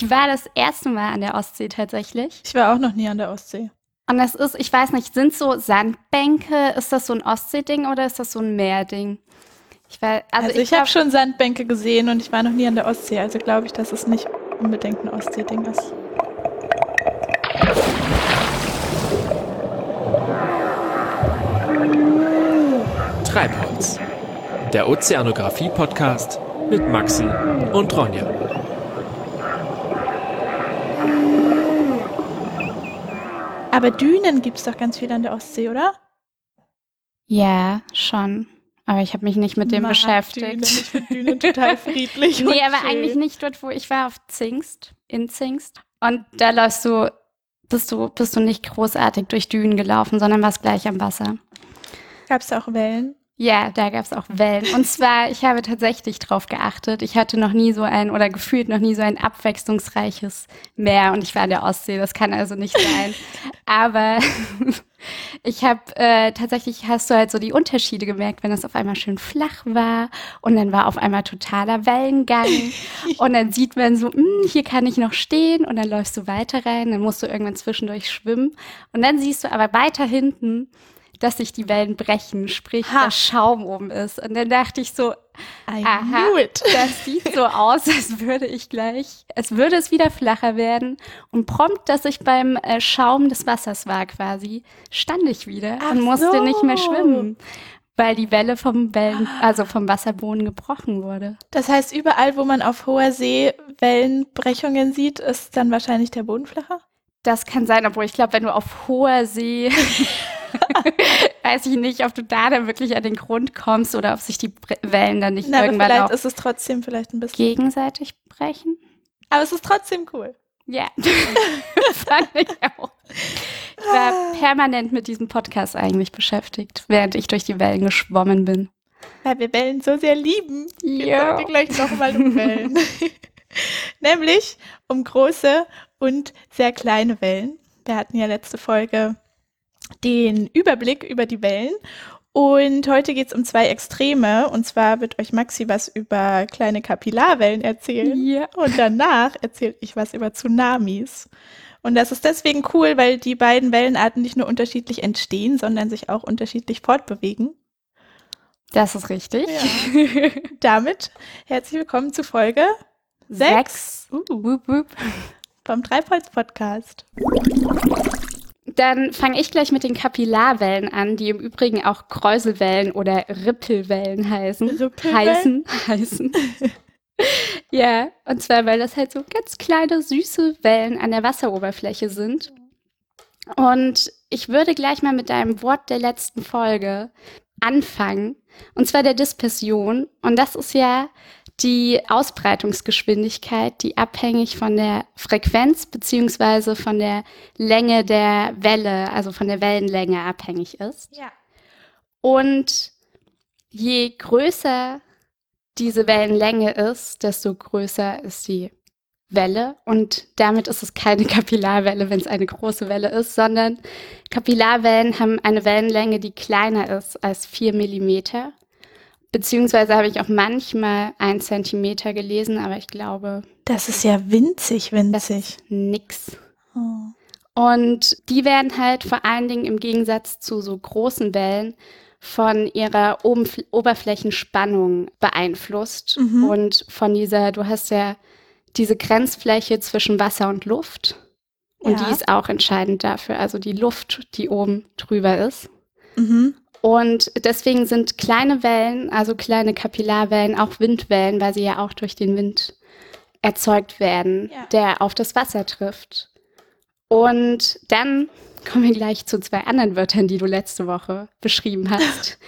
Ich war das erste Mal an der Ostsee tatsächlich. Ich war auch noch nie an der Ostsee. Und das ist, ich weiß nicht, sind so Sandbänke, ist das so ein Ostsee-Ding oder ist das so ein Meerding? Ich war, also, also ich, ich habe schon Sandbänke gesehen und ich war noch nie an der Ostsee, also glaube ich, dass es nicht unbedingt ein Ostsee-Ding ist. Treibholz, der Ozeanographie-Podcast mit Maxi und Ronja. Aber Dünen gibt es doch ganz viel an der Ostsee, oder? Ja, schon. Aber ich habe mich nicht mit dem Mag beschäftigt. Dünen. Ich finde Dünen total friedlich. nee, aber schön. eigentlich nicht dort, wo ich war, auf Zingst, in Zingst. Und da läufst du, bist du, bist du nicht großartig durch Dünen gelaufen, sondern warst gleich am Wasser. Gab es auch Wellen? Ja, da gab es auch Wellen. Und zwar, ich habe tatsächlich drauf geachtet. Ich hatte noch nie so ein oder gefühlt noch nie so ein abwechslungsreiches Meer und ich war in der Ostsee. Das kann also nicht sein. Aber ich habe äh, tatsächlich hast du halt so die Unterschiede gemerkt, wenn es auf einmal schön flach war und dann war auf einmal totaler Wellengang und dann sieht man so, hm, hier kann ich noch stehen und dann läufst du weiter rein, dann musst du irgendwann zwischendurch schwimmen und dann siehst du aber weiter hinten dass sich die Wellen brechen, sprich, ha. dass Schaum oben ist. Und dann dachte ich so, I aha, das sieht so aus, als würde ich gleich, als würde es wieder flacher werden. Und prompt, dass ich beim äh, Schaum des Wassers war quasi, stand ich wieder Ach und musste so. nicht mehr schwimmen. Weil die Welle vom Wellen, also vom Wasserboden gebrochen wurde. Das heißt, überall, wo man auf hoher See Wellenbrechungen sieht, ist dann wahrscheinlich der Boden flacher? Das kann sein, obwohl ich glaube, wenn du auf hoher See weiß ich nicht, ob du da dann wirklich an den Grund kommst oder ob sich die Wellen dann nicht Na, irgendwann vielleicht auch ist es trotzdem vielleicht ein bisschen gegenseitig brechen. Aber es ist trotzdem cool. Ja, fand ich auch. Ich war permanent mit diesem Podcast eigentlich beschäftigt, während ich durch die Wellen geschwommen bin. Weil wir Wellen so sehr lieben. Ja. Wir gleich nochmal um Wellen. Nämlich um große und sehr kleine Wellen. Wir hatten ja letzte Folge den Überblick über die Wellen. Und heute geht es um zwei Extreme. Und zwar wird euch Maxi was über kleine Kapillarwellen erzählen. Ja. Und danach erzähle ich was über Tsunamis. Und das ist deswegen cool, weil die beiden Wellenarten nicht nur unterschiedlich entstehen, sondern sich auch unterschiedlich fortbewegen. Das ist richtig. Ja. Damit herzlich willkommen zu Folge 6 uh. vom Treibholz Podcast. Dann fange ich gleich mit den Kapillarwellen an, die im Übrigen auch Kräuselwellen oder Rippelwellen heißen. Rippelwellen? Heißen, heißen. ja, und zwar, weil das halt so ganz kleine, süße Wellen an der Wasseroberfläche sind. Und ich würde gleich mal mit deinem Wort der letzten Folge anfangen, und zwar der Dispersion. Und das ist ja die Ausbreitungsgeschwindigkeit, die abhängig von der Frequenz beziehungsweise von der Länge der Welle, also von der Wellenlänge abhängig ist. Ja. Und je größer diese Wellenlänge ist, desto größer ist die Welle und damit ist es keine Kapillarwelle, wenn es eine große Welle ist, sondern Kapillarwellen haben eine Wellenlänge, die kleiner ist als vier Millimeter Beziehungsweise habe ich auch manchmal ein Zentimeter gelesen, aber ich glaube. Das ist ja winzig, winzig. nix. Oh. Und die werden halt vor allen Dingen im Gegensatz zu so großen Wellen von ihrer Oberfl Oberflächenspannung beeinflusst mhm. und von dieser, du hast ja diese Grenzfläche zwischen Wasser und Luft und ja. die ist auch entscheidend dafür, also die Luft, die oben drüber ist. Mhm. Und deswegen sind kleine Wellen, also kleine Kapillarwellen, auch Windwellen, weil sie ja auch durch den Wind erzeugt werden, ja. der auf das Wasser trifft. Und dann kommen wir gleich zu zwei anderen Wörtern, die du letzte Woche beschrieben hast,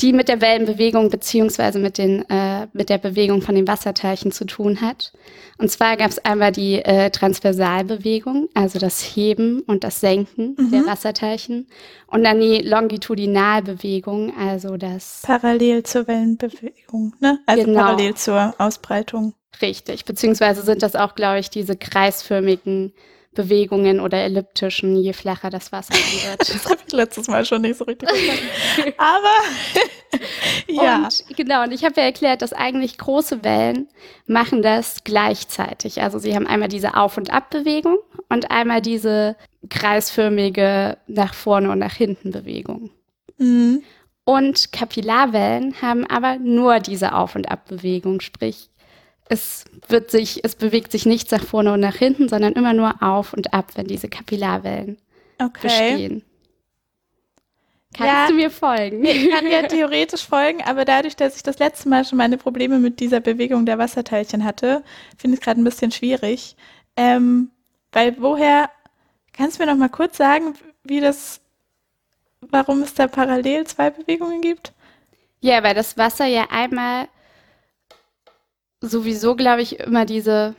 die mit der Wellenbewegung beziehungsweise mit, den, äh, mit der Bewegung von den Wasserteilchen zu tun hat. Und zwar gab es einmal die äh, Transversalbewegung, also das Heben und das Senken mhm. der Wasserteilchen. Und dann die Longitudinalbewegung, also das... Parallel zur Wellenbewegung, ne? Also genau. parallel zur Ausbreitung. Richtig, beziehungsweise sind das auch, glaube ich, diese kreisförmigen Bewegungen oder elliptischen, je flacher das Wasser wird. das habe ich letztes Mal schon nicht so richtig verstanden. Aber ja. Und, genau, und ich habe ja erklärt, dass eigentlich große Wellen machen das gleichzeitig. Also sie haben einmal diese Auf- und Abbewegung und einmal diese kreisförmige nach vorne und nach hinten Bewegung. Mhm. Und Kapillarwellen haben aber nur diese Auf- und Abbewegung, sprich es wird sich, es bewegt sich nichts nach vorne und nach hinten, sondern immer nur auf und ab, wenn diese Kapillarwellen okay. bestehen. Kannst ja, du mir folgen? Ich kann dir theoretisch folgen, aber dadurch, dass ich das letzte Mal schon meine Probleme mit dieser Bewegung der Wasserteilchen hatte, finde ich es gerade ein bisschen schwierig. Ähm, weil woher, kannst du mir noch mal kurz sagen, wie das, warum es da parallel zwei Bewegungen gibt? Ja, weil das Wasser ja einmal sowieso, glaube ich, immer diese.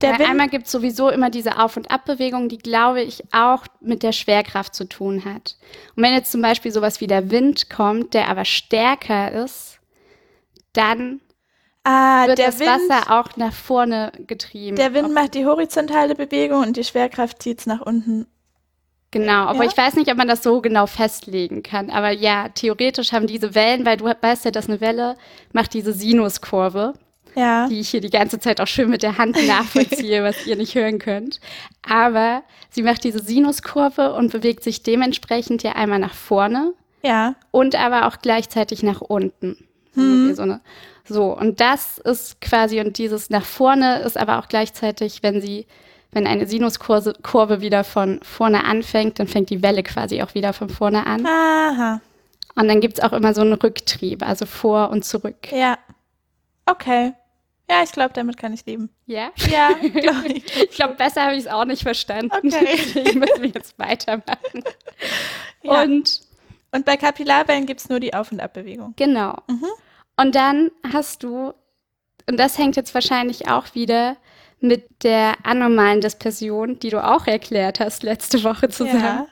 Der Wind, einmal gibt es sowieso immer diese Auf- und Abbewegung, die, glaube ich, auch mit der Schwerkraft zu tun hat. Und wenn jetzt zum Beispiel sowas wie der Wind kommt, der aber stärker ist, dann ah, wird das Wind, Wasser auch nach vorne getrieben. Der Wind macht die horizontale Bewegung und die Schwerkraft zieht es nach unten. Genau, aber ja? ich weiß nicht, ob man das so genau festlegen kann. Aber ja, theoretisch haben diese Wellen, weil du weißt ja, dass eine Welle macht diese Sinuskurve ja. die ich hier die ganze Zeit auch schön mit der Hand nachvollziehe, was ihr nicht hören könnt. Aber sie macht diese Sinuskurve und bewegt sich dementsprechend ja einmal nach vorne. Ja. Und aber auch gleichzeitig nach unten. Hm. So, eine, so, und das ist quasi, und dieses nach vorne ist aber auch gleichzeitig, wenn sie, wenn eine Sinuskurve Kurve wieder von vorne anfängt, dann fängt die Welle quasi auch wieder von vorne an. Aha. Und dann gibt es auch immer so einen Rücktrieb, also vor und zurück. Ja. Okay. Ja, ich glaube, damit kann ich leben. Ja? Ja, glaube ich. ich glaube, besser habe ich es auch nicht verstanden. Okay. Deswegen müssen wir jetzt weitermachen. Ja. Und, und bei Kapillarwellen gibt es nur die Auf- und Abbewegung. Genau. Mhm. Und dann hast du, und das hängt jetzt wahrscheinlich auch wieder mit der anormalen Dispersion, die du auch erklärt hast letzte Woche zusammen. Ja.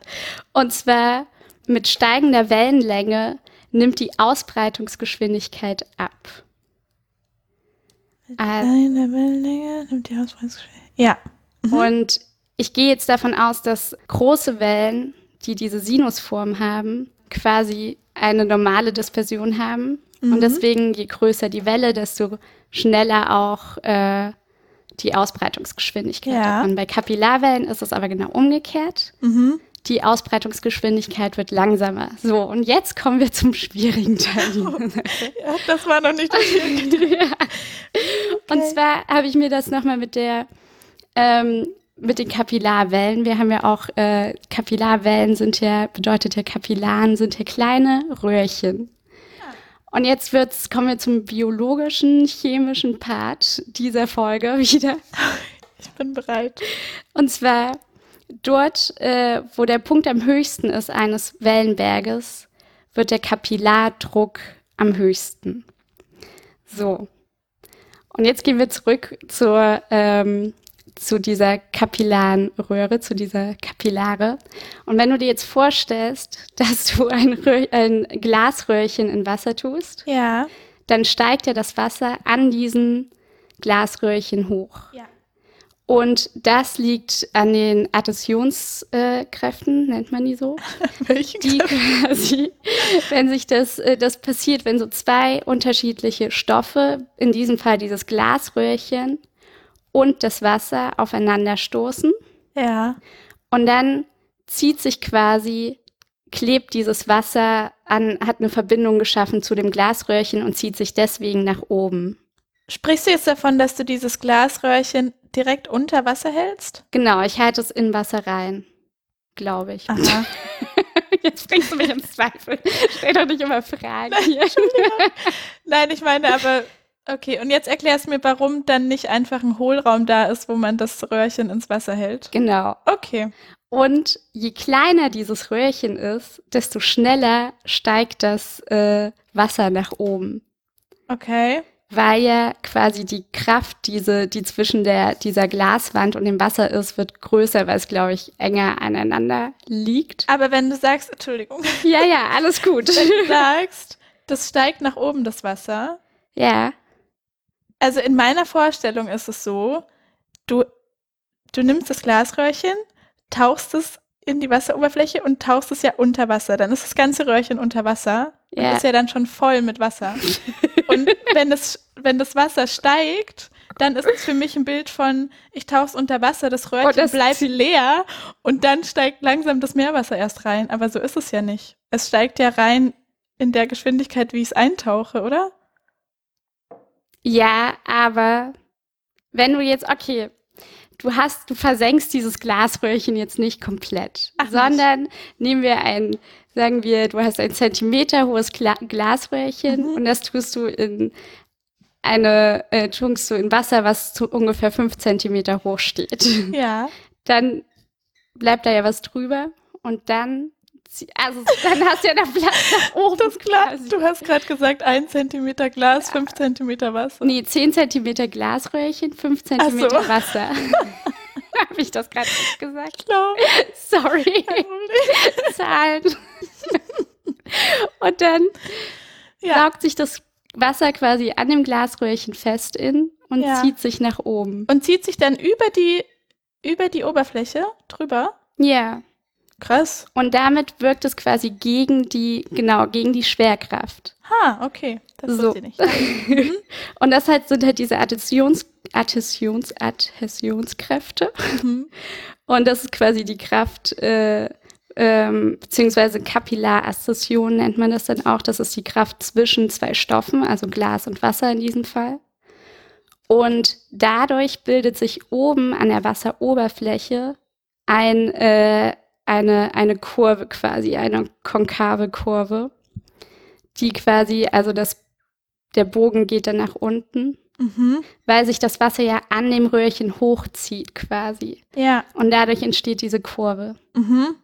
Und zwar mit steigender Wellenlänge nimmt die Ausbreitungsgeschwindigkeit ab. Eine Wellenlänge nimmt die Ausbreitungsgeschwindigkeit. Ja. Mhm. Und ich gehe jetzt davon aus, dass große Wellen, die diese Sinusform haben, quasi eine normale Dispersion haben. Mhm. Und deswegen, je größer die Welle, desto schneller auch äh, die Ausbreitungsgeschwindigkeit. Ja. Und bei Kapillarwellen ist es aber genau umgekehrt. Mhm die Ausbreitungsgeschwindigkeit wird langsamer. So, und jetzt kommen wir zum schwierigen Teil. ja, das war noch nicht das Schwierige. ja. Zwar habe ich mir das nochmal mit der ähm, mit den Kapillarwellen. Wir haben ja auch äh, Kapillarwellen sind ja bedeutet ja Kapillaren sind ja kleine Röhrchen. Und jetzt wird's, kommen wir zum biologischen, chemischen Part dieser Folge wieder. Ich bin bereit. Und zwar Dort, äh, wo der Punkt am höchsten ist eines Wellenberges, wird der Kapillardruck am höchsten. So. Und jetzt gehen wir zurück zur, ähm, zu dieser kapillaren Röhre, zu dieser Kapillare. Und wenn du dir jetzt vorstellst, dass du ein, Röhr, ein Glasröhrchen in Wasser tust, ja. dann steigt ja das Wasser an diesen Glasröhrchen hoch. Ja. Und das liegt an den Adhäsionskräften, nennt man die so. Welche die quasi, wenn sich das, äh, das passiert, wenn so zwei unterschiedliche Stoffe, in diesem Fall dieses Glasröhrchen und das Wasser aufeinander stoßen. Ja. Und dann zieht sich quasi, klebt dieses Wasser an, hat eine Verbindung geschaffen zu dem Glasröhrchen und zieht sich deswegen nach oben. Sprichst du jetzt davon, dass du dieses Glasröhrchen direkt unter Wasser hältst? Genau, ich halte es in Wasser rein, glaube ich. Aha. Jetzt bringst du mich ins Zweifel. Stell doch nicht immer Fragen Nein. Nein, ich meine aber, okay, und jetzt erklärst du mir, warum dann nicht einfach ein Hohlraum da ist, wo man das Röhrchen ins Wasser hält. Genau. Okay. Und je kleiner dieses Röhrchen ist, desto schneller steigt das äh, Wasser nach oben. Okay weil ja quasi die Kraft, diese, die zwischen der, dieser Glaswand und dem Wasser ist, wird größer, weil es, glaube ich, enger aneinander liegt. Aber wenn du sagst, Entschuldigung. Ja, ja, alles gut. Wenn du sagst, das steigt nach oben, das Wasser. Ja. Also in meiner Vorstellung ist es so, du, du nimmst das Glasröhrchen, tauchst es in die Wasseroberfläche und tauchst es ja unter Wasser. Dann ist das ganze Röhrchen unter Wasser. Ja. ist ja dann schon voll mit Wasser. und wenn das, wenn das Wasser steigt, dann ist es für mich ein Bild von, ich tauche es unter Wasser, das Röhrchen oh, das bleibt leer und dann steigt langsam das Meerwasser erst rein. Aber so ist es ja nicht. Es steigt ja rein in der Geschwindigkeit, wie ich es eintauche, oder? Ja, aber wenn du jetzt, okay, du hast, du versenkst dieses Glasröhrchen jetzt nicht komplett, Ach, sondern nicht. nehmen wir ein, sagen wir, du hast ein Zentimeter hohes Gla Glasröhrchen mhm. und das tust du in eine, äh, tunkst du in Wasser, was zu ungefähr fünf Zentimeter hoch steht. Ja. Dann bleibt da ja was drüber und dann also dann hast du ja noch Platz nach oben. Das Glas, du hast gerade gesagt, ein Zentimeter Glas, fünf Zentimeter Wasser. Nee, zehn Zentimeter Glasröhrchen, fünf Zentimeter so. Wasser. Habe ich das gerade nicht gesagt? Klar. Sorry. Zahlen. Und dann ja. saugt sich das Wasser quasi an dem Glasröhrchen fest in und ja. zieht sich nach oben. Und zieht sich dann über die, über die Oberfläche drüber? Ja. Krass. Und damit wirkt es quasi gegen die, genau, gegen die Schwerkraft. Ha, okay. Das so. ich nicht. Mhm. und das halt sind halt diese Adhäsions, Adhäsions, Adhäsionskräfte. Mhm. Und das ist quasi die Kraft, äh, ähm, beziehungsweise Kapillarassoziation nennt man das dann auch. Das ist die Kraft zwischen zwei Stoffen, also Glas und Wasser in diesem Fall. Und dadurch bildet sich oben an der Wasseroberfläche ein, äh, eine, eine Kurve quasi, eine konkave Kurve, die quasi, also das, der Bogen geht dann nach unten, mhm. weil sich das Wasser ja an dem Röhrchen hochzieht quasi. Ja. Und dadurch entsteht diese Kurve. Mhm.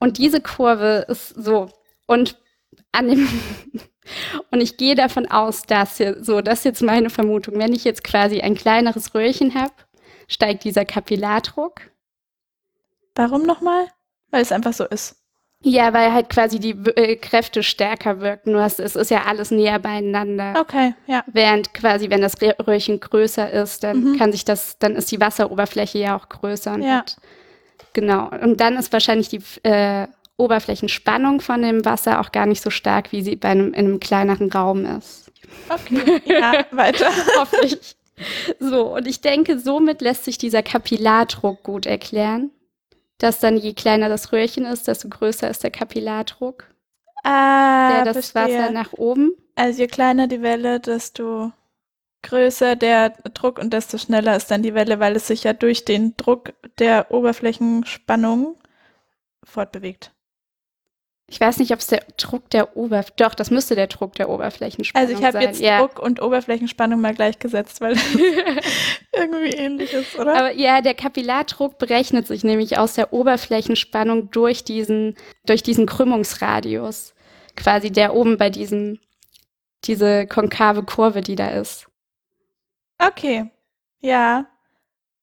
Und diese Kurve ist so. Und an dem und ich gehe davon aus, dass hier, so, das ist jetzt meine Vermutung. Wenn ich jetzt quasi ein kleineres Röhrchen habe, steigt dieser Kapillardruck. Warum nochmal? Weil es einfach so ist. Ja, weil halt quasi die äh, Kräfte stärker wirken. Nur es, es ist ja alles näher beieinander. Okay, ja. Während quasi, wenn das Röhrchen größer ist, dann mhm. kann sich das, dann ist die Wasseroberfläche ja auch größer und ja. Hat, Genau. Und dann ist wahrscheinlich die äh, Oberflächenspannung von dem Wasser auch gar nicht so stark, wie sie bei einem, in einem kleineren Raum ist. Okay, ja, weiter. Hoffe ich. So, und ich denke, somit lässt sich dieser Kapillardruck gut erklären. Dass dann je kleiner das Röhrchen ist, desto größer ist der Kapillardruck. Ah, der das verstehe. Wasser nach oben. Also je kleiner die Welle, desto größer der Druck und desto schneller ist dann die Welle, weil es sich ja durch den Druck der Oberflächenspannung fortbewegt. Ich weiß nicht, ob es der Druck der Oberfläche, doch, das müsste der Druck der Oberflächenspannung sein. Also ich habe jetzt ja. Druck und Oberflächenspannung mal gleichgesetzt, weil irgendwie ähnlich ist, oder? Aber ja, der Kapillardruck berechnet sich nämlich aus der Oberflächenspannung durch diesen, durch diesen Krümmungsradius. Quasi der oben bei diesem, diese konkave Kurve, die da ist. Okay. Ja.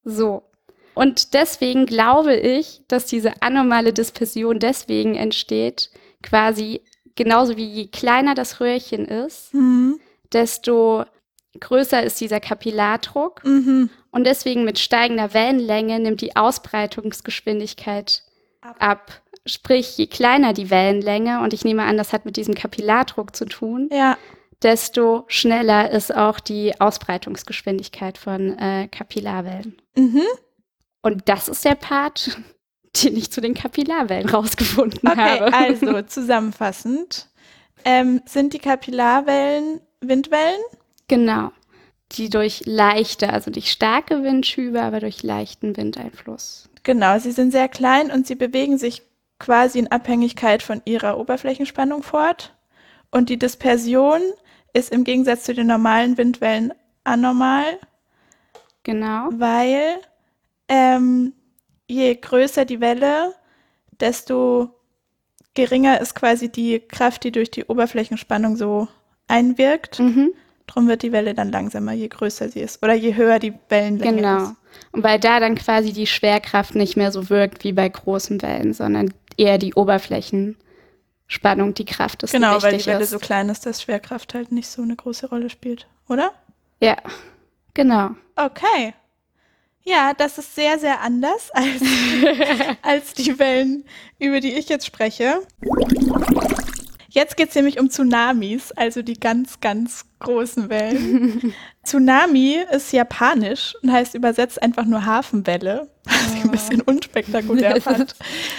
So. Und deswegen glaube ich, dass diese anormale Dispersion deswegen entsteht, quasi genauso wie je kleiner das Röhrchen ist, mhm. desto größer ist dieser Kapillardruck. Mhm. Und deswegen mit steigender Wellenlänge nimmt die Ausbreitungsgeschwindigkeit ab. ab. Sprich, je kleiner die Wellenlänge, und ich nehme an, das hat mit diesem Kapillardruck zu tun, ja desto schneller ist auch die Ausbreitungsgeschwindigkeit von äh, Kapillarwellen. Mhm. Und das ist der Part, den ich zu den Kapillarwellen rausgefunden okay, habe. Okay, also zusammenfassend. Ähm, sind die Kapillarwellen Windwellen? Genau. Die durch leichte, also nicht starke Windschübe, aber durch leichten Windeinfluss. Genau, sie sind sehr klein und sie bewegen sich quasi in Abhängigkeit von ihrer Oberflächenspannung fort. Und die Dispersion ist im Gegensatz zu den normalen Windwellen anormal. Genau. Weil ähm, je größer die Welle, desto geringer ist quasi die Kraft, die durch die Oberflächenspannung so einwirkt. Mhm. Drum wird die Welle dann langsamer, je größer sie ist. Oder je höher die Wellenlänge genau. ist. Genau. Und weil da dann quasi die Schwerkraft nicht mehr so wirkt wie bei großen Wellen, sondern eher die Oberflächen. Spannung die Kraft ist. Genau, weil die Welle ist. so klein ist, dass Schwerkraft halt nicht so eine große Rolle spielt, oder? Ja, genau. Okay. Ja, das ist sehr, sehr anders als, als die Wellen, über die ich jetzt spreche. Jetzt geht es nämlich um Tsunamis, also die ganz, ganz großen Wellen. Tsunami ist japanisch und heißt übersetzt einfach nur Hafenwelle, was ich ein bisschen unspektakulär fand.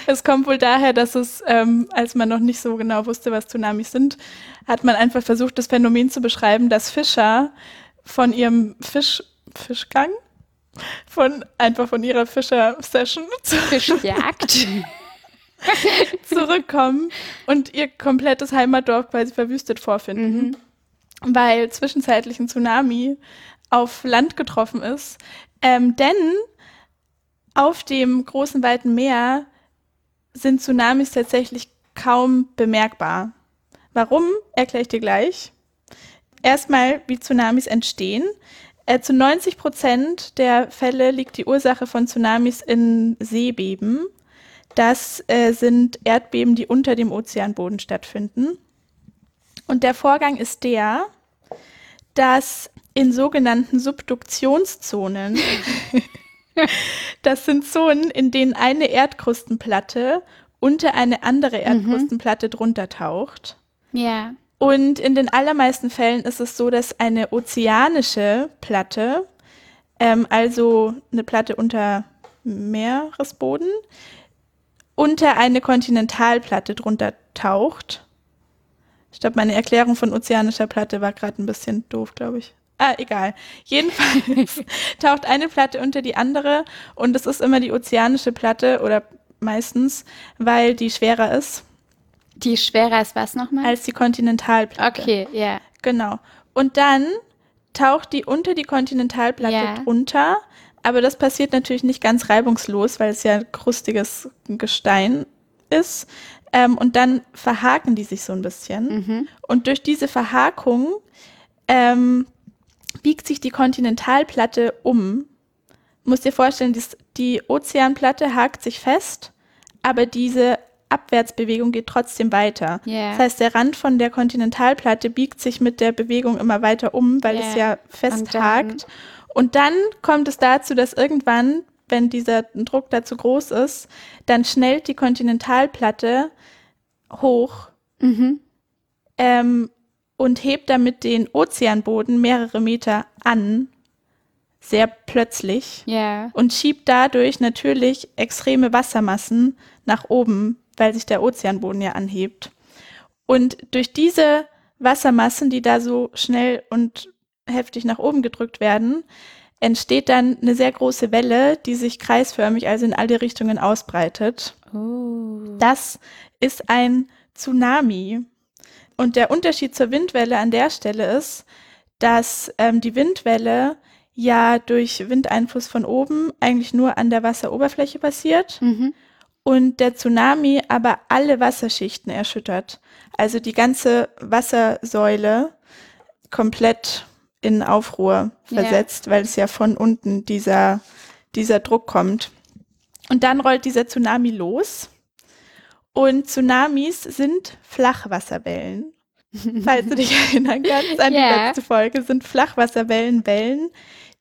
Es kommt wohl daher, dass es, ähm, als man noch nicht so genau wusste, was Tsunamis sind, hat man einfach versucht, das Phänomen zu beschreiben, dass Fischer von ihrem Fisch, Fischgang, von einfach von ihrer Fischer-Session Fischjagd zurückkommen und ihr komplettes Heimatdorf quasi verwüstet vorfinden, mhm. weil zwischenzeitlich ein Tsunami auf Land getroffen ist. Ähm, denn auf dem großen weiten Meer sind Tsunamis tatsächlich kaum bemerkbar. Warum, erkläre ich dir gleich. Erstmal, wie Tsunamis entstehen. Äh, zu 90 Prozent der Fälle liegt die Ursache von Tsunamis in Seebeben. Das äh, sind Erdbeben, die unter dem Ozeanboden stattfinden. Und der Vorgang ist der, dass in sogenannten Subduktionszonen, das sind Zonen, in denen eine Erdkrustenplatte unter eine andere mhm. Erdkrustenplatte mhm. drunter taucht. Ja. Und in den allermeisten Fällen ist es so, dass eine ozeanische Platte, ähm, also eine Platte unter Meeresboden, unter eine Kontinentalplatte drunter taucht. Ich glaube, meine Erklärung von ozeanischer Platte war gerade ein bisschen doof, glaube ich. Ah, egal. Jedenfalls taucht eine Platte unter die andere und es ist immer die ozeanische Platte oder meistens, weil die schwerer ist. Die schwerer ist was nochmal? Als die Kontinentalplatte. Okay, ja. Yeah. Genau. Und dann taucht die unter die Kontinentalplatte yeah. drunter aber das passiert natürlich nicht ganz reibungslos, weil es ja krustiges Gestein ist. Ähm, und dann verhaken die sich so ein bisschen. Mhm. Und durch diese Verhakung ähm, biegt sich die Kontinentalplatte um. Muss dir vorstellen, die, die Ozeanplatte hakt sich fest, aber diese Abwärtsbewegung geht trotzdem weiter. Yeah. Das heißt, der Rand von der Kontinentalplatte biegt sich mit der Bewegung immer weiter um, weil yeah. es ja festhakt. Und dann kommt es dazu, dass irgendwann, wenn dieser Druck da zu groß ist, dann schnellt die Kontinentalplatte hoch mhm. ähm, und hebt damit den Ozeanboden mehrere Meter an, sehr plötzlich, yeah. und schiebt dadurch natürlich extreme Wassermassen nach oben, weil sich der Ozeanboden ja anhebt. Und durch diese Wassermassen, die da so schnell und heftig nach oben gedrückt werden, entsteht dann eine sehr große Welle, die sich kreisförmig, also in alle Richtungen ausbreitet. Oh. Das ist ein Tsunami. Und der Unterschied zur Windwelle an der Stelle ist, dass ähm, die Windwelle ja durch Windeinfluss von oben eigentlich nur an der Wasseroberfläche passiert mhm. Und der Tsunami aber alle Wasserschichten erschüttert. Also die ganze Wassersäule komplett in Aufruhr versetzt, yeah. weil es ja von unten dieser, dieser Druck kommt. Und dann rollt dieser Tsunami los. Und Tsunamis sind Flachwasserwellen. Falls du dich erinnern kannst an yeah. die letzte Folge, sind Flachwasserwellen Wellen,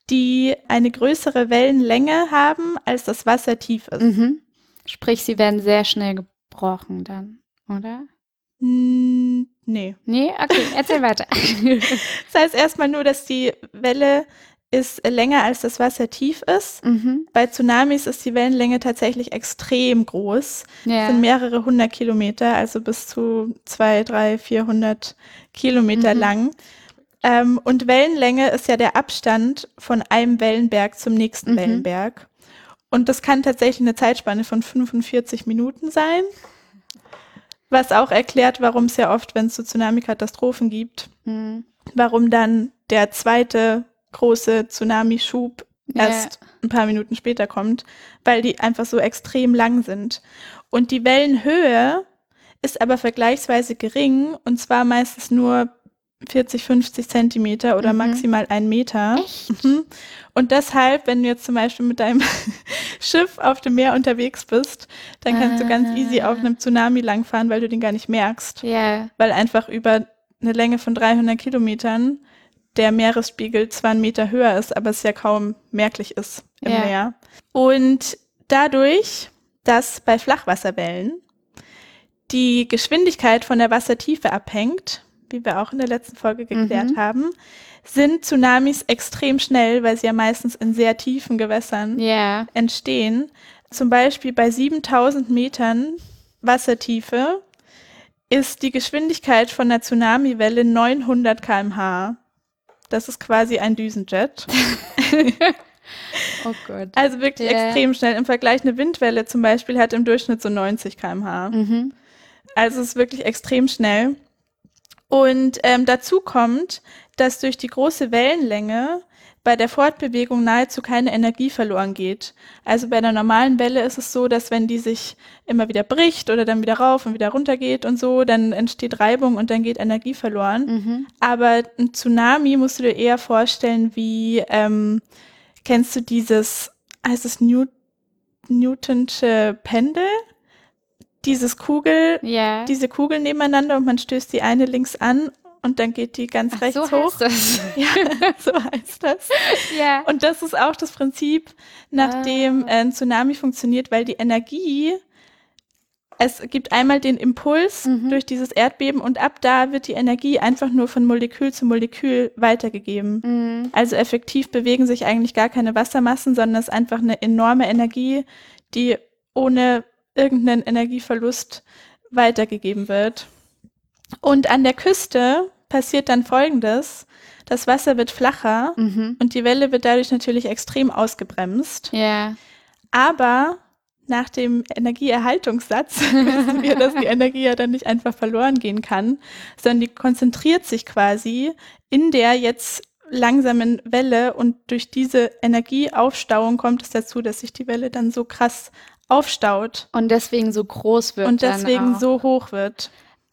die eine größere Wellenlänge haben, als das Wasser tief ist. Mhm. Sprich, sie werden sehr schnell gebrochen dann, oder? Nee. Nee? Okay, erzähl weiter. das heißt erstmal nur, dass die Welle ist länger als das Wasser tief ist. Mhm. Bei Tsunamis ist die Wellenlänge tatsächlich extrem groß. Ja. sind mehrere hundert Kilometer, also bis zu zwei, drei, vierhundert Kilometer mhm. lang. Ähm, und Wellenlänge ist ja der Abstand von einem Wellenberg zum nächsten mhm. Wellenberg. Und das kann tatsächlich eine Zeitspanne von 45 Minuten sein. Was auch erklärt, warum es ja oft, wenn es so Tsunami-Katastrophen gibt, mhm. warum dann der zweite große Tsunami-Schub ja. erst ein paar Minuten später kommt, weil die einfach so extrem lang sind. Und die Wellenhöhe ist aber vergleichsweise gering und zwar meistens nur 40, 50 Zentimeter oder mhm. maximal ein Meter. Echt? Mhm. Und deshalb, wenn du jetzt zum Beispiel mit deinem Schiff auf dem Meer unterwegs bist, dann kannst ah. du ganz easy auf ah. einem Tsunami langfahren, weil du den gar nicht merkst. Ja. Yeah. Weil einfach über eine Länge von 300 Kilometern der Meeresspiegel zwar einen Meter höher ist, aber es ja kaum merklich ist im ja. Meer. Und dadurch, dass bei Flachwasserwellen die Geschwindigkeit von der Wassertiefe abhängt, wie wir auch in der letzten Folge geklärt mhm. haben, sind Tsunamis extrem schnell, weil sie ja meistens in sehr tiefen Gewässern yeah. entstehen. Zum Beispiel bei 7000 Metern Wassertiefe ist die Geschwindigkeit von der Tsunamiwelle 900 km/h. Das ist quasi ein Düsenjet. oh Gott. Also wirklich yeah. extrem schnell. Im Vergleich eine Windwelle zum Beispiel hat im Durchschnitt so 90 km/h. Mhm. Also es ist wirklich extrem schnell. Und ähm, dazu kommt, dass durch die große Wellenlänge bei der Fortbewegung nahezu keine Energie verloren geht. Also bei der normalen Welle ist es so, dass wenn die sich immer wieder bricht oder dann wieder rauf und wieder runter geht und so, dann entsteht Reibung und dann geht Energie verloren. Mhm. Aber ein Tsunami musst du dir eher vorstellen, wie ähm, kennst du dieses, heißt es Newt Newtonsche Pendel? Dieses Kugel, yeah. diese Kugeln nebeneinander und man stößt die eine links an und dann geht die ganz Ach, rechts so hoch. Das. Ja, so heißt das. Ja. Und das ist auch das Prinzip, nach dem ah. ein Tsunami funktioniert, weil die Energie, es gibt einmal den Impuls mhm. durch dieses Erdbeben und ab da wird die Energie einfach nur von Molekül zu Molekül weitergegeben. Mhm. Also effektiv bewegen sich eigentlich gar keine Wassermassen, sondern es ist einfach eine enorme Energie, die ohne irgendeinen Energieverlust weitergegeben wird. Und an der Küste passiert dann Folgendes. Das Wasser wird flacher mhm. und die Welle wird dadurch natürlich extrem ausgebremst. Ja. Aber nach dem Energieerhaltungssatz wissen wir, dass die Energie ja dann nicht einfach verloren gehen kann, sondern die konzentriert sich quasi in der jetzt langsamen Welle und durch diese Energieaufstauung kommt es dazu, dass sich die Welle dann so krass aufstaut. Und deswegen so groß wird. Und deswegen so hoch wird.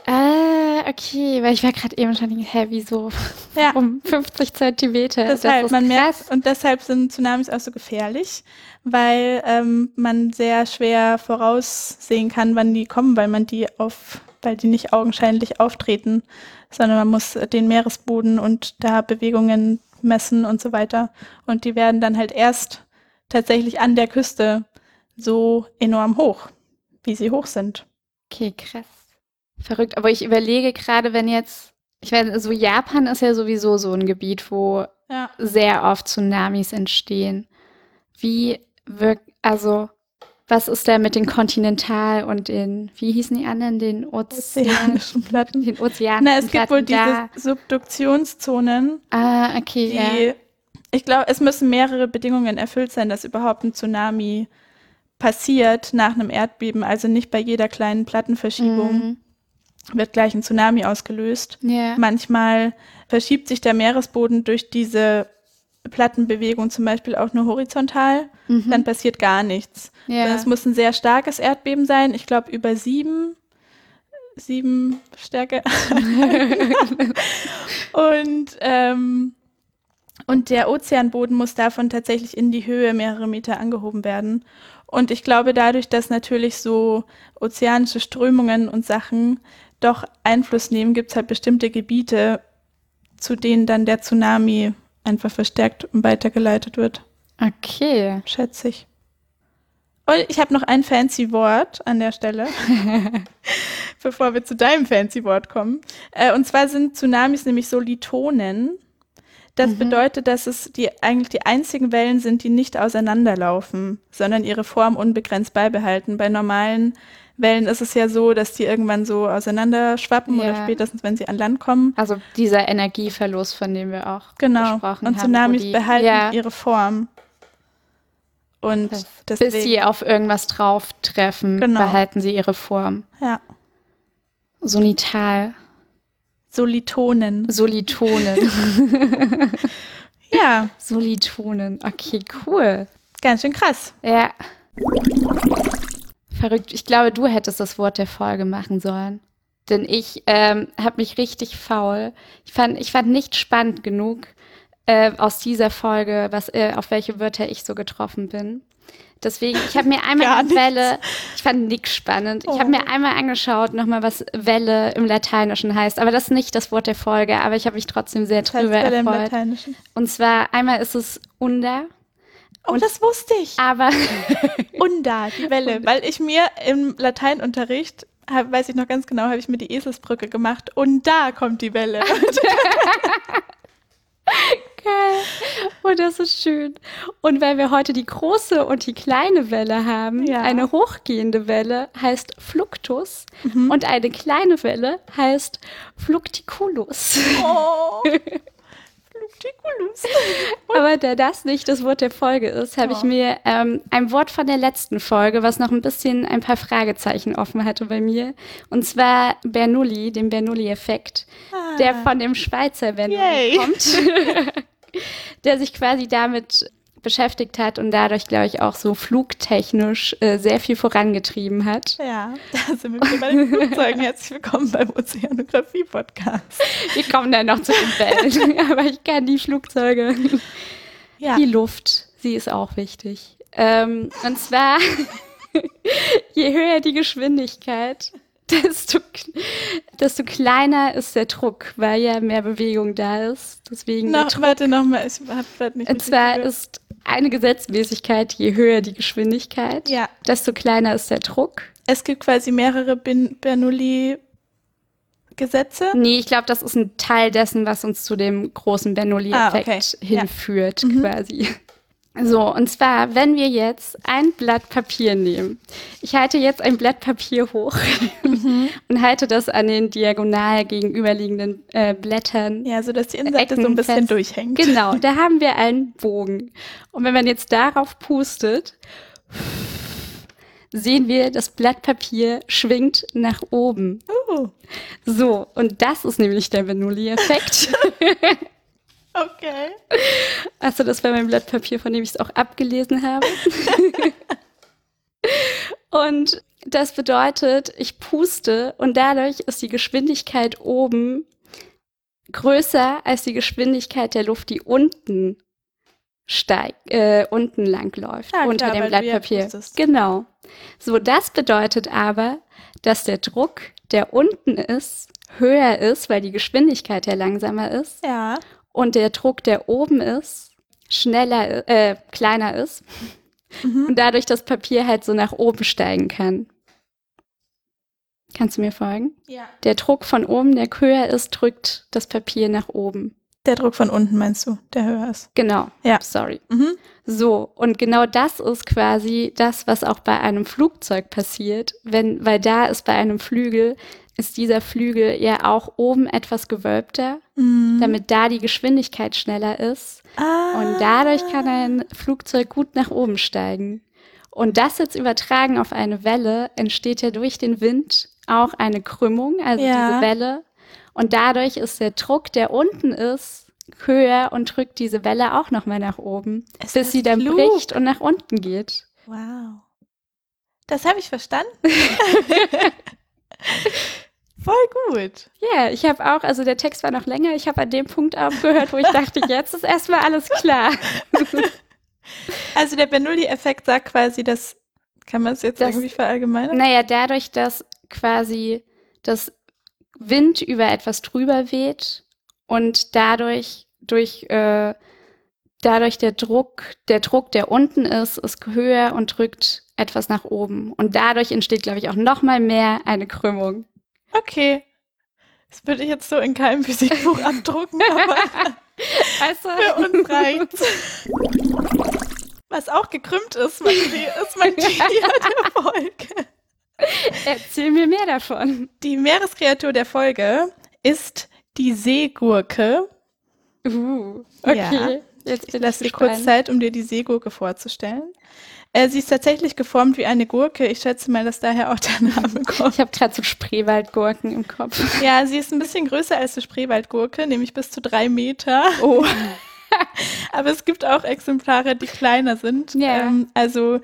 Ah, okay, weil ich war gerade eben schon, hä, wieso ja. um 50 Zentimeter? Deshalb, man merkt, und deshalb sind Tsunamis auch so gefährlich, weil ähm, man sehr schwer voraussehen kann, wann die kommen, weil man die auf, weil die nicht augenscheinlich auftreten, sondern man muss den Meeresboden und da Bewegungen messen und so weiter. Und die werden dann halt erst tatsächlich an der Küste so enorm hoch, wie sie hoch sind. Okay, krass. Verrückt, aber ich überlege gerade, wenn jetzt, ich weiß, so Japan ist ja sowieso so ein Gebiet, wo ja. sehr oft Tsunamis entstehen. Wie wirkt, also, was ist da mit den Kontinental- und den, wie hießen die anderen, den Ozean ozeanischen Platten? Den Ozeanischen Na, es gibt wohl diese Subduktionszonen. Ah, okay, die, ja. Ich glaube, es müssen mehrere Bedingungen erfüllt sein, dass überhaupt ein Tsunami passiert nach einem Erdbeben, also nicht bei jeder kleinen Plattenverschiebung. Mhm wird gleich ein Tsunami ausgelöst. Yeah. Manchmal verschiebt sich der Meeresboden durch diese Plattenbewegung zum Beispiel auch nur horizontal, mhm. dann passiert gar nichts. Yeah. Es muss ein sehr starkes Erdbeben sein, ich glaube über sieben, sieben Stärke. und, ähm, und der Ozeanboden muss davon tatsächlich in die Höhe mehrere Meter angehoben werden. Und ich glaube, dadurch, dass natürlich so ozeanische Strömungen und Sachen doch Einfluss nehmen, gibt es halt bestimmte Gebiete, zu denen dann der Tsunami einfach verstärkt und weitergeleitet wird. Okay. Schätze ich. Und ich habe noch ein fancy Wort an der Stelle, bevor wir zu deinem fancy Wort kommen. Äh, und zwar sind Tsunamis nämlich Solitonen. Das mhm. bedeutet, dass es die eigentlich die einzigen Wellen sind, die nicht auseinanderlaufen, sondern ihre Form unbegrenzt beibehalten. Bei normalen Wellen ist es ja so, dass die irgendwann so auseinanderschwappen ja. oder spätestens, wenn sie an Land kommen. Also dieser Energieverlust, von dem wir auch genau. gesprochen Und haben. Und Tsunamis behalten ja. ihre Form. Und deswegen, Bis sie auf irgendwas drauf treffen, genau. behalten sie ihre Form. Ja. Sonital. Solitonen. Solitonen. ja. Solitonen. Okay, cool. Ganz schön krass. Ja. Verrückt. Ich glaube, du hättest das Wort der Folge machen sollen. Denn ich ähm, habe mich richtig faul. Ich fand, ich fand nicht spannend genug äh, aus dieser Folge, was, äh, auf welche Wörter ich so getroffen bin. Deswegen, ich habe mir einmal Welle, ich fand nichts spannend. Ich habe mir oh. einmal angeschaut, nochmal, was Welle im Lateinischen heißt. Aber das ist nicht das Wort der Folge, aber ich habe mich trotzdem sehr drüber Welle erfreut. Im Lateinischen? Und zwar einmal ist es Unda. Oh, und, das wusste ich. Aber Unda, die Welle, weil ich mir im Lateinunterricht hab, weiß ich noch ganz genau, habe ich mir die Eselsbrücke gemacht und da kommt die Welle. Geil. Und oh, das ist schön. Und weil wir heute die große und die kleine Welle haben, ja. eine hochgehende Welle heißt Fluctus mhm. und eine kleine Welle heißt Flucticulus. Oh. Aber da das nicht das Wort der Folge ist, habe oh. ich mir ähm, ein Wort von der letzten Folge, was noch ein bisschen ein paar Fragezeichen offen hatte bei mir. Und zwar Bernoulli, den Bernoulli-Effekt, ah. der von dem Schweizer Bernoulli Yay. kommt. der sich quasi damit beschäftigt hat und dadurch, glaube ich, auch so flugtechnisch äh, sehr viel vorangetrieben hat. Ja, da sind wir wieder bei den Flugzeugen. Herzlich willkommen beim Ozeanografie-Podcast. Wir kommen dann noch zu den Wellen, aber ich kann die Flugzeuge. Ja. Die Luft, sie ist auch wichtig. Ähm, und zwar, je höher die Geschwindigkeit, desto, desto kleiner ist der Druck, weil ja mehr Bewegung da ist. Deswegen noch, warte nochmal, ich habe gerade nicht. Und zwar gehört. ist eine Gesetzmäßigkeit, je höher die Geschwindigkeit, ja. desto kleiner ist der Druck. Es gibt quasi mehrere Bernoulli Gesetze? Nee, ich glaube, das ist ein Teil dessen, was uns zu dem großen Bernoulli-Effekt ah, okay. hinführt, ja. Mhm. So, und zwar, wenn wir jetzt ein Blatt Papier nehmen. Ich halte jetzt ein Blatt Papier hoch mhm. und halte das an den diagonal gegenüberliegenden äh, Blättern. Ja, so dass die Innenseite Ecken so ein bisschen fest. durchhängt. Genau, da haben wir einen Bogen. Und wenn man jetzt darauf pustet, sehen wir, das Blatt Papier schwingt nach oben. Uh. So, und das ist nämlich der Bernoulli-Effekt. Okay. Achso, das war mein Blatt Papier, von dem ich es auch abgelesen habe. und das bedeutet, ich puste und dadurch ist die Geschwindigkeit oben größer als die Geschwindigkeit der Luft, die unten steigt, äh, unten lang läuft, ja, unter klar, dem Blatt Papier. Genau. So, das bedeutet aber, dass der Druck, der unten ist, höher ist, weil die Geschwindigkeit ja langsamer ist. Ja und der Druck, der oben ist, schneller, äh, kleiner ist mhm. und dadurch das Papier halt so nach oben steigen kann. Kannst du mir folgen? Ja. Der Druck von oben, der höher ist, drückt das Papier nach oben. Der Druck von unten meinst du, der höher ist? Genau. Ja. Sorry. Mhm. So, und genau das ist quasi das, was auch bei einem Flugzeug passiert, wenn, weil da ist bei einem Flügel ist dieser Flügel ja auch oben etwas gewölbter, mhm. damit da die Geschwindigkeit schneller ist. Ah. Und dadurch kann ein Flugzeug gut nach oben steigen. Und das jetzt übertragen auf eine Welle, entsteht ja durch den Wind auch eine Krümmung, also ja. diese Welle. Und dadurch ist der Druck, der unten ist, höher und drückt diese Welle auch nochmal nach oben, ist bis sie dann klug? bricht und nach unten geht. Wow. Das habe ich verstanden. Voll gut. Ja, yeah, ich habe auch, also der Text war noch länger, ich habe an dem Punkt aufgehört, wo ich dachte, jetzt ist erstmal alles klar. also der Bernoulli-Effekt sagt quasi, dass, kann man es jetzt das, irgendwie verallgemeinern? Naja, dadurch, dass quasi das Wind über etwas drüber weht und dadurch durch äh, dadurch der Druck, der Druck, der unten ist, ist höher und drückt etwas nach oben. Und dadurch entsteht, glaube ich, auch noch mal mehr eine Krümmung. Okay. Das würde ich jetzt so in keinem Physikbuch abdrucken, aber also. für uns reicht's. Was auch gekrümmt ist, ist mein Tier der Folge. Erzähl mir mehr davon. Die Meereskreatur der Folge ist die Seegurke. Uh, okay. Ja. Jetzt ich lasse dir kurz Zeit, um dir die Seegurke vorzustellen. Äh, sie ist tatsächlich geformt wie eine Gurke. Ich schätze mal, dass daher auch der Name kommt. Ich habe gerade so Spreewaldgurken im Kopf. Ja, sie ist ein bisschen größer als eine Spreewaldgurke, nämlich bis zu drei Meter. Oh. Aber es gibt auch Exemplare, die kleiner sind. Ja. Ähm, also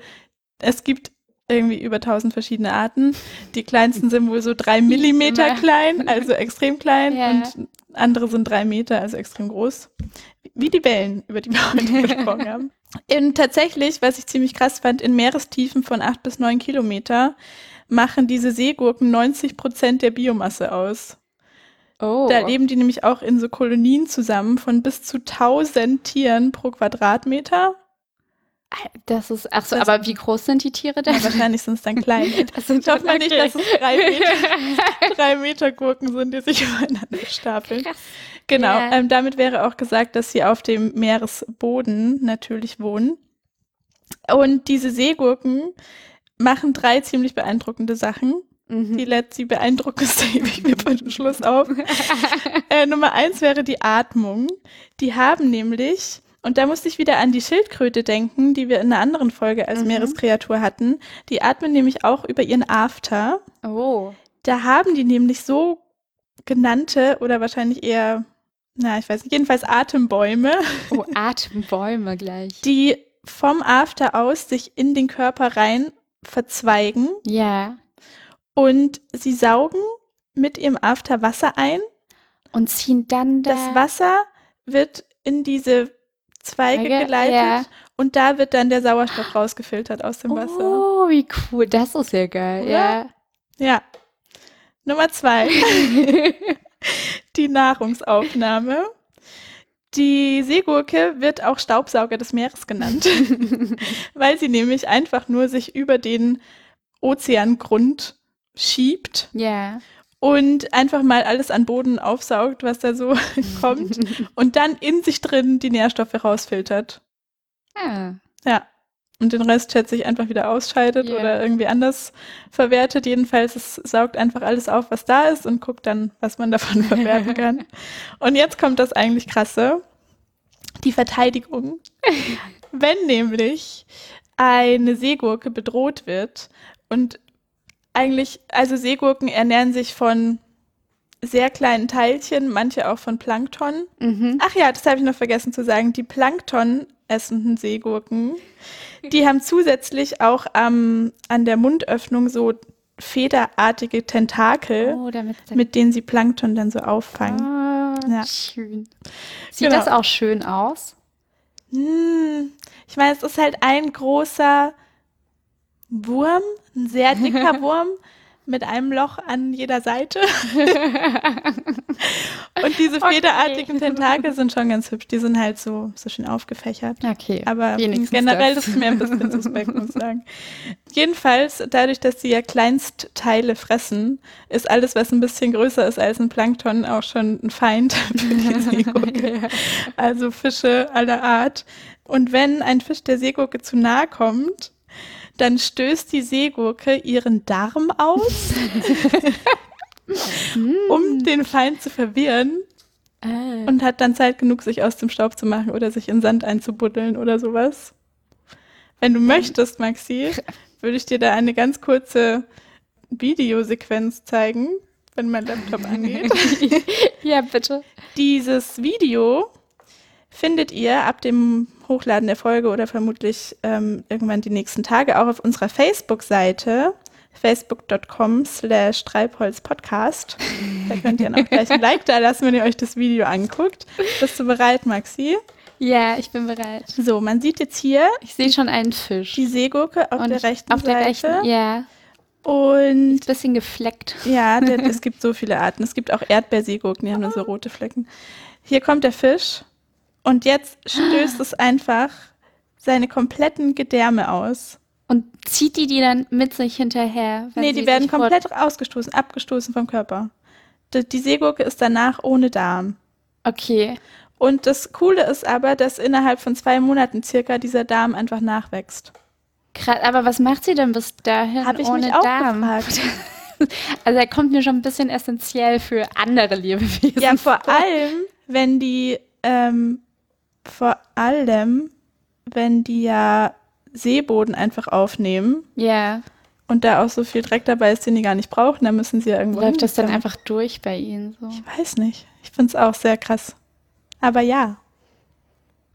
es gibt irgendwie über 1000 verschiedene Arten. Die kleinsten sind wohl so drei Millimeter klein, also extrem klein. Ja. Und andere sind drei Meter, also extrem groß. Wie die Wellen, über die wir heute gesprochen haben. In, tatsächlich, was ich ziemlich krass fand, in Meerestiefen von acht bis neun Kilometer machen diese Seegurken 90 Prozent der Biomasse aus. Oh. Da leben die nämlich auch in so Kolonien zusammen von bis zu 1000 Tieren pro Quadratmeter. Das ist, ach so, das, aber wie groß sind die Tiere denn? Ja, wahrscheinlich sind es dann klein. Das sind ich hoffe mal nicht, dass es drei Meter, drei Meter Gurken sind, die sich übereinander stapeln. Krass. Genau, yeah. ähm, damit wäre auch gesagt, dass sie auf dem Meeresboden natürlich wohnen. Und diese Seegurken machen drei ziemlich beeindruckende Sachen. Mhm. Die letzte beeindruckendste hebe ich mir den Schluss auf. äh, Nummer eins wäre die Atmung. Die haben nämlich, und da musste ich wieder an die Schildkröte denken, die wir in einer anderen Folge als mhm. Meereskreatur hatten. Die atmen nämlich auch über ihren After. Oh. Da haben die nämlich so genannte oder wahrscheinlich eher, na, ich weiß nicht, jedenfalls Atembäume. Oh, Atembäume gleich. Die vom After aus sich in den Körper rein verzweigen. Ja. Und sie saugen mit ihrem After Wasser ein. Und ziehen dann da Das Wasser wird in diese Zweige geleitet ja. und da wird dann der Sauerstoff rausgefiltert aus dem Wasser. Oh, wie cool. Das ist ja geil. Oder? Ja. Ja. Nummer zwei. die Nahrungsaufnahme. Die Seegurke wird auch Staubsauger des Meeres genannt, weil sie nämlich einfach nur sich über den Ozeangrund schiebt. Ja. Und einfach mal alles an Boden aufsaugt, was da so kommt. und dann in sich drin die Nährstoffe rausfiltert. Ah. Ja. Und den Rest, schätze ich, einfach wieder ausscheidet yeah. oder irgendwie anders verwertet. Jedenfalls, es saugt einfach alles auf, was da ist und guckt dann, was man davon verwerten kann. und jetzt kommt das eigentlich krasse. Die Verteidigung. Wenn nämlich eine Seegurke bedroht wird und eigentlich, also Seegurken ernähren sich von sehr kleinen Teilchen, manche auch von Plankton. Mhm. Ach ja, das habe ich noch vergessen zu sagen. Die Plankton essenden Seegurken, die haben zusätzlich auch ähm, an der Mundöffnung so federartige Tentakel, oh, mit denen sie Plankton dann so auffangen. Oh, ja. Schön. Sieht genau. das auch schön aus? Hm, ich meine, es ist halt ein großer Wurm, ein sehr dicker Wurm mit einem Loch an jeder Seite. und diese federartigen okay. Tentakel sind schon ganz hübsch. Die sind halt so, so schön aufgefächert. Okay. Aber generell das. ist mir ein bisschen suspekt, muss ich sagen. Jedenfalls, dadurch, dass sie ja Kleinstteile fressen, ist alles, was ein bisschen größer ist als ein Plankton, auch schon ein Feind für die Seegurke. ja. Also Fische aller Art. Und wenn ein Fisch der Seegurke zu nahe kommt, dann stößt die Seegurke ihren Darm aus, um den Feind zu verwirren. Ah. Und hat dann Zeit genug, sich aus dem Staub zu machen oder sich in Sand einzubuddeln oder sowas. Wenn du möchtest, Maxi, würde ich dir da eine ganz kurze Videosequenz zeigen, wenn mein Laptop angeht. ja, bitte. Dieses Video findet ihr ab dem Hochladen der Folge oder vermutlich ähm, irgendwann die nächsten Tage auch auf unserer Facebook-Seite facebook.com slash Treibholzpodcast. Da könnt ihr noch gleich ein Like da lassen, wenn ihr euch das Video anguckt. Bist du bereit, Maxi? Ja, ich bin bereit. So, man sieht jetzt hier. Ich sehe schon einen Fisch. Die Seegurke auf Und der rechten auf Seite. Auf der rechten, ja. Und. Ist ein bisschen gefleckt. Ja, es gibt so viele Arten. Es gibt auch Erdbeerseegurken, die haben nur so rote Flecken. Hier kommt der Fisch. Und jetzt stößt es einfach seine kompletten Gedärme aus. Und zieht die die dann mit sich hinterher? Nee, die werden komplett ausgestoßen, abgestoßen vom Körper. Die, die Seegurke ist danach ohne Darm. Okay. Und das Coole ist aber, dass innerhalb von zwei Monaten circa dieser Darm einfach nachwächst. Krass, aber was macht sie denn bis dahin Hab ich ohne mich auch Darm? Gefragt. Also er kommt mir schon ein bisschen essentiell für andere Lebewesen. Ja, vor allem, wenn die ähm, vor allem, wenn die ja Seeboden einfach aufnehmen. Ja. Und da auch so viel Dreck dabei ist, den die gar nicht brauchen, dann müssen sie ja irgendwo. Läuft das dann einfach durch bei ihnen so? Ich weiß nicht. Ich finde es auch sehr krass. Aber ja.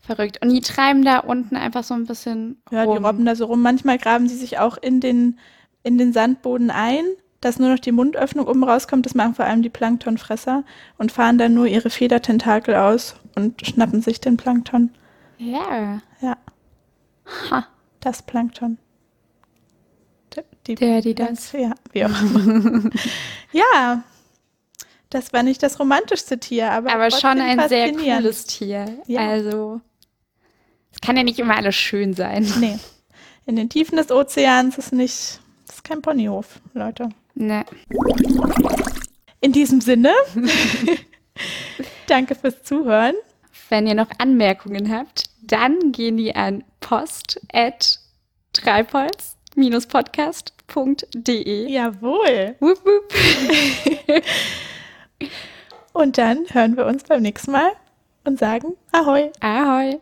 Verrückt. Und die treiben da unten einfach so ein bisschen Ja, rum. die robben da so rum. Manchmal graben sie sich auch in den, in den Sandboden ein, dass nur noch die Mundöffnung oben rauskommt. Das machen vor allem die Planktonfresser und fahren dann nur ihre Federtentakel aus und schnappen sich den Plankton. Ja. Ja, Ha. das Plankton. Die Der, die das. Ja, wie auch immer. ja, das war nicht das romantischste Tier, aber, Aber schon ein sehr cooles Tier. Ja. Also, es kann ja nicht immer alles schön sein. Nee, in den Tiefen des Ozeans ist nicht, das ist kein Ponyhof, Leute. Ne. In diesem Sinne, danke fürs Zuhören. Wenn ihr noch Anmerkungen habt, dann gehen die an post at treibholz-podcast.de. Jawohl. Wupp, wupp. Und dann hören wir uns beim nächsten Mal und sagen Ahoi. Ahoi.